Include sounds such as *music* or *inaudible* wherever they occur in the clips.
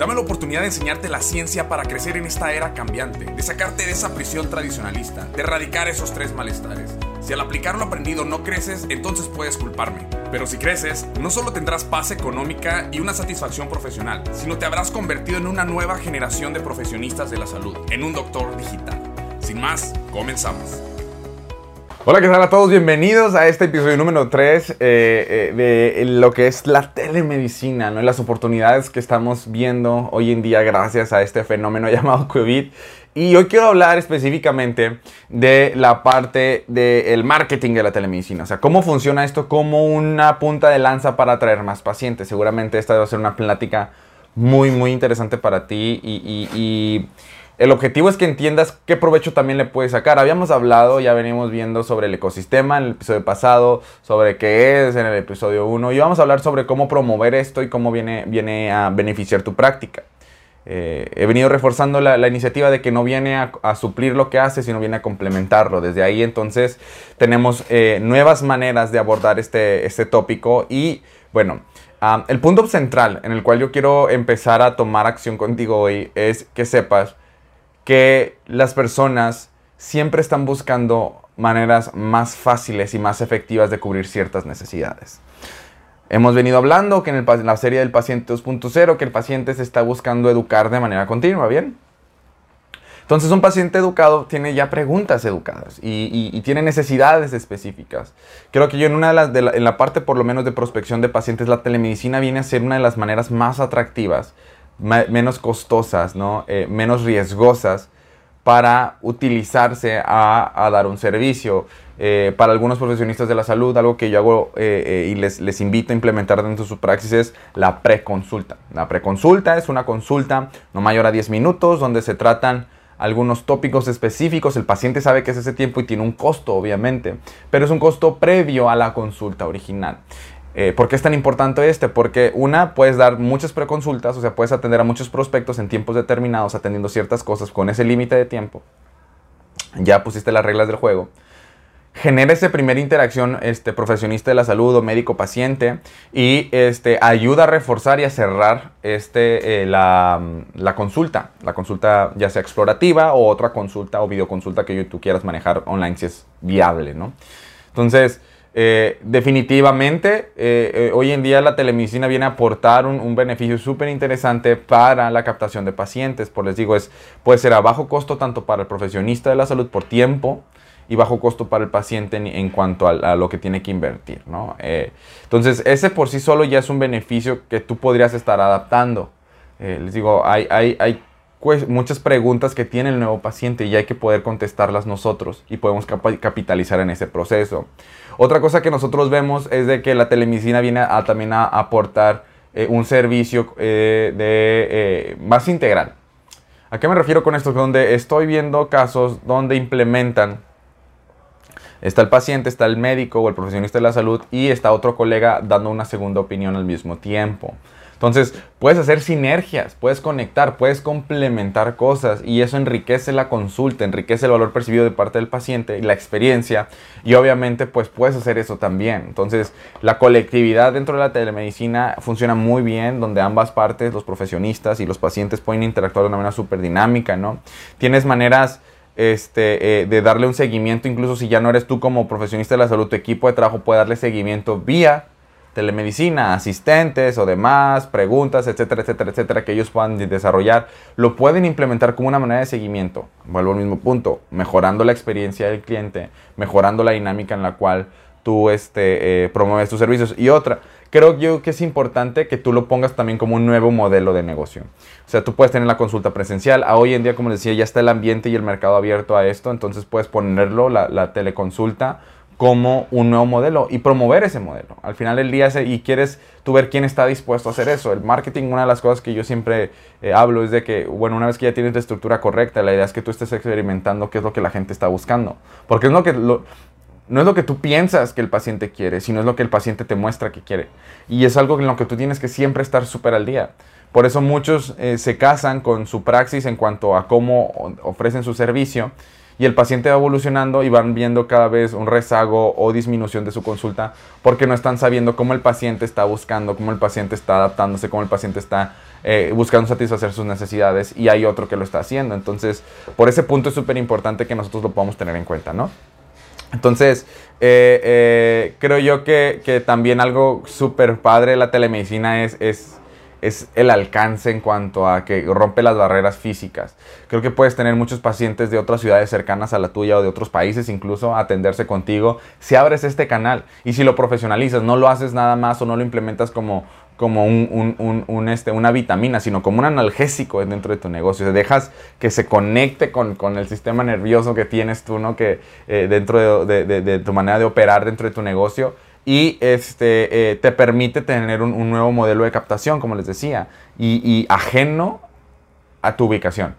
Dame la oportunidad de enseñarte la ciencia para crecer en esta era cambiante, de sacarte de esa prisión tradicionalista, de erradicar esos tres malestares. Si al aplicar lo aprendido no creces, entonces puedes culparme. Pero si creces, no solo tendrás paz económica y una satisfacción profesional, sino te habrás convertido en una nueva generación de profesionistas de la salud, en un doctor digital. Sin más, comenzamos. Hola, ¿qué tal a todos? Bienvenidos a este episodio número 3 eh, eh, de lo que es la telemedicina, ¿no? Las oportunidades que estamos viendo hoy en día gracias a este fenómeno *laughs* llamado COVID. Y hoy quiero hablar específicamente de la parte del marketing de la telemedicina. O sea, cómo funciona esto como una punta de lanza para atraer más pacientes. Seguramente esta va a ser una plática muy, muy interesante para ti y el objetivo es que entiendas qué provecho también le puedes sacar. Habíamos hablado, ya venimos viendo sobre el ecosistema en el episodio pasado, sobre qué es en el episodio 1 y vamos a hablar sobre cómo promover esto y cómo viene, viene a beneficiar tu práctica. Eh, he venido reforzando la, iniciativa de que no viene a, suplir lo que hace, sino viene a complementarlo. Desde ahí entonces tenemos eh, nuevas maneras de abordar este, este tópico y bueno, el punto central en el cual yo quiero empezar a tomar acción contigo hoy es que sepas que las personas siempre están buscando maneras más fáciles y más efectivas de cubrir ciertas necesidades. Hemos venido hablando que en, la serie del paciente 2.0 que el paciente se está buscando educar de manera continua, ¿bien? Entonces un paciente educado tiene ya preguntas educadas y, tiene necesidades específicas. Creo que yo en, una de las, en la parte por lo menos de prospección de pacientes, la telemedicina viene a ser una de las maneras más atractivas menos costosas, ¿no? Eh, menos riesgosas para utilizarse a, dar un servicio. Eh, para algunos profesionistas de la salud, algo que yo hago eh, y les, les, invito a implementar dentro de su praxis es la preconsulta. La preconsulta es una consulta no mayor a 10 minutos donde se tratan algunos tópicos específicos. El paciente sabe que es ese tiempo y tiene un costo, obviamente, pero es un costo previo a la consulta original. Eh, ¿Por qué es tan importante este? Porque una, puedes dar muchas preconsultas, o sea, puedes atender a muchos prospectos en tiempos determinados, atendiendo ciertas cosas con ese límite de tiempo. Ya pusiste las reglas del juego. Genera esa primera interacción este, profesionista de la salud o médico-paciente y este, ayuda a reforzar y a cerrar este, eh, la, la, consulta. La consulta ya sea explorativa o otra consulta o videoconsulta que tú quieras manejar online si es viable, ¿no? Entonces, eh, definitivamente, eh, eh, hoy en día la telemedicina viene a aportar un, beneficio súper interesante para la captación de pacientes. Por les digo, es, puede ser a bajo costo tanto para el profesionista de la salud por tiempo y bajo costo para el paciente en, cuanto a, lo que tiene que invertir. ¿no? entonces, ese por sí solo ya es un beneficio que tú podrías estar adaptando. les digo, hay, hay, hay muchas preguntas que tiene el nuevo paciente y hay que poder contestarlas nosotros y podemos capitalizar en ese proceso. Otra cosa que nosotros vemos es de que la telemedicina viene también a aportar eh, un servicio eh, de, eh, más integral. ¿A qué me refiero con esto? Donde estoy viendo casos donde implementan, está el paciente, está el médico o el profesionista de la salud y está otro colega dando una segunda opinión al mismo tiempo. Entonces, puedes hacer sinergias, puedes conectar, puedes complementar cosas y eso enriquece la consulta, enriquece el valor percibido de parte del paciente y la experiencia y obviamente pues puedes hacer eso también. Entonces, la colectividad dentro de la telemedicina funciona muy bien donde ambas partes, los profesionistas y los pacientes pueden interactuar de una manera súper dinámica, ¿no? Tienes maneras este, eh, de darle un seguimiento, incluso si ya no eres tú como profesionista de la salud, tu equipo de trabajo puede darle seguimiento vía telemedicina, asistentes o demás, preguntas, etcétera, etcétera, etcétera, que ellos puedan desarrollar, lo pueden implementar como una manera de seguimiento. Vuelvo al mismo punto, mejorando la experiencia del cliente, mejorando la dinámica en la cual tú este, eh, promueves tus servicios. Y otra, creo yo que es importante que tú lo pongas también como un nuevo modelo de negocio. O sea, tú puedes tener la consulta presencial. Hoy en día, como decía, ya está el ambiente y el mercado abierto a esto, entonces puedes ponerlo, la, la teleconsulta como un nuevo modelo y promover ese modelo. Al final del día, y quieres tú ver quién está dispuesto a hacer eso. El marketing, una de las cosas que yo siempre eh, hablo es de que, bueno, una vez que ya tienes la estructura correcta, la idea es que tú estés experimentando qué es lo que la gente está buscando. Porque es lo que, no es lo que tú piensas que el paciente quiere, sino es lo que el paciente te muestra que quiere. Y es algo en lo que tú tienes que siempre estar súper al día. Por eso muchos eh, se casan con su praxis en cuanto a cómo ofrecen su servicio y el paciente va evolucionando y van viendo cada vez un rezago o disminución de su consulta porque no están sabiendo cómo el paciente está buscando, cómo el paciente está adaptándose, cómo el paciente está eh, buscando satisfacer sus necesidades y hay otro que lo está haciendo. Entonces, por ese punto es súper importante que nosotros lo podamos tener en cuenta, ¿no? Entonces, eh, eh, creo yo que, que también algo súper padre de la telemedicina es, es es el alcance en cuanto a que rompe las barreras físicas. Creo que puedes tener muchos pacientes de otras ciudades cercanas a la tuya o de otros países incluso atenderse contigo si abres este canal y si lo profesionalizas, no lo haces nada más o no lo implementas como, como un, este, una vitamina, sino como un analgésico dentro de tu negocio. dejas que se conecte con, el sistema nervioso que tienes tú, ¿no? Que eh, dentro de tu manera de operar dentro de tu negocio y este, eh, te permite tener un, nuevo modelo de captación, como les decía, y, ajeno a tu ubicación.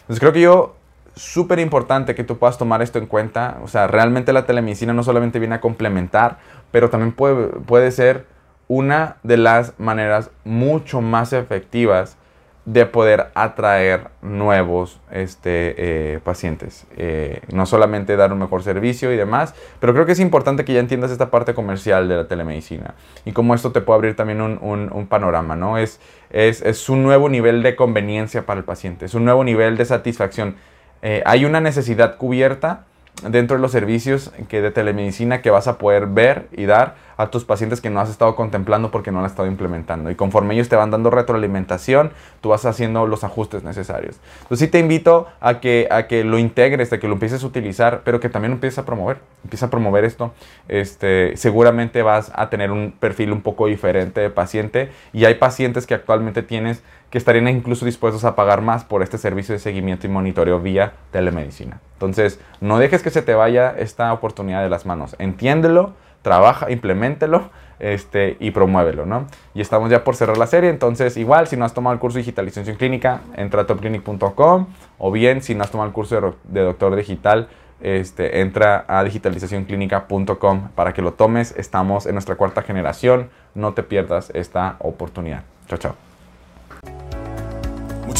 Entonces creo que yo, súper importante que tú puedas tomar esto en cuenta, o sea, realmente la telemedicina no solamente viene a complementar, pero también puede, puede ser una de las maneras mucho más efectivas de poder atraer nuevos este, eh, pacientes. Eh, no solamente dar un mejor servicio y demás, pero creo que es importante que ya entiendas esta parte comercial de la telemedicina y cómo esto te puede abrir también un, un, panorama, ¿no? Es, es, es, un nuevo nivel de conveniencia para el paciente, es un nuevo nivel de satisfacción. Eh, hay una necesidad cubierta dentro de los servicios que de telemedicina que vas a poder ver y dar a tus pacientes que no has estado contemplando porque no has estado implementando. Y conforme ellos te van dando retroalimentación, tú vas haciendo los ajustes necesarios. Entonces sí te invito a que, a que lo integres, a que lo empieces a utilizar, pero que también empieces a promover. Empieza a promover esto. Este, seguramente vas a tener un perfil un poco diferente de paciente y hay pacientes que actualmente tienes que estarían incluso dispuestos a pagar más por este servicio de seguimiento y monitoreo vía telemedicina. Entonces, no dejes que se te vaya esta oportunidad de las manos. Entiéndelo, trabaja, implementelo este, y promuévelo, ¿no? Y estamos ya por cerrar la serie, entonces igual si no has tomado el curso de digitalización clínica, entra a topclinic.com o bien si no has tomado el curso de, doctor digital, este, entra a digitalizacionclínica.com para que lo tomes. Estamos en nuestra cuarta generación, no te pierdas esta oportunidad. Chao, chao.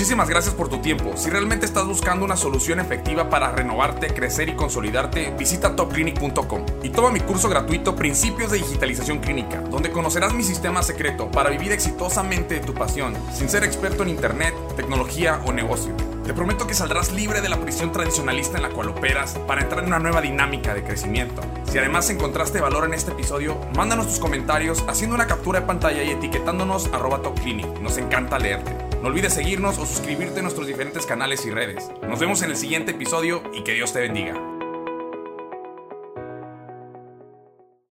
Muchísimas gracias por tu tiempo. Si realmente estás buscando una solución efectiva para renovarte, crecer y consolidarte, visita topclinic.com y toma mi curso gratuito Principios de Digitalización Clínica, donde conocerás mi sistema secreto para vivir exitosamente de tu pasión, sin ser experto en Internet, tecnología o negocio. Te prometo que saldrás libre de la prisión tradicionalista en la cual operas para entrar en una nueva dinámica de crecimiento. Si además encontraste valor en este episodio, mándanos tus comentarios haciendo una captura de pantalla y etiquetándonos arroba topclinic. Nos encanta leerte. No olvides seguirnos o suscribirte a nuestros diferentes canales y redes. Nos vemos en el siguiente episodio y que Dios te bendiga.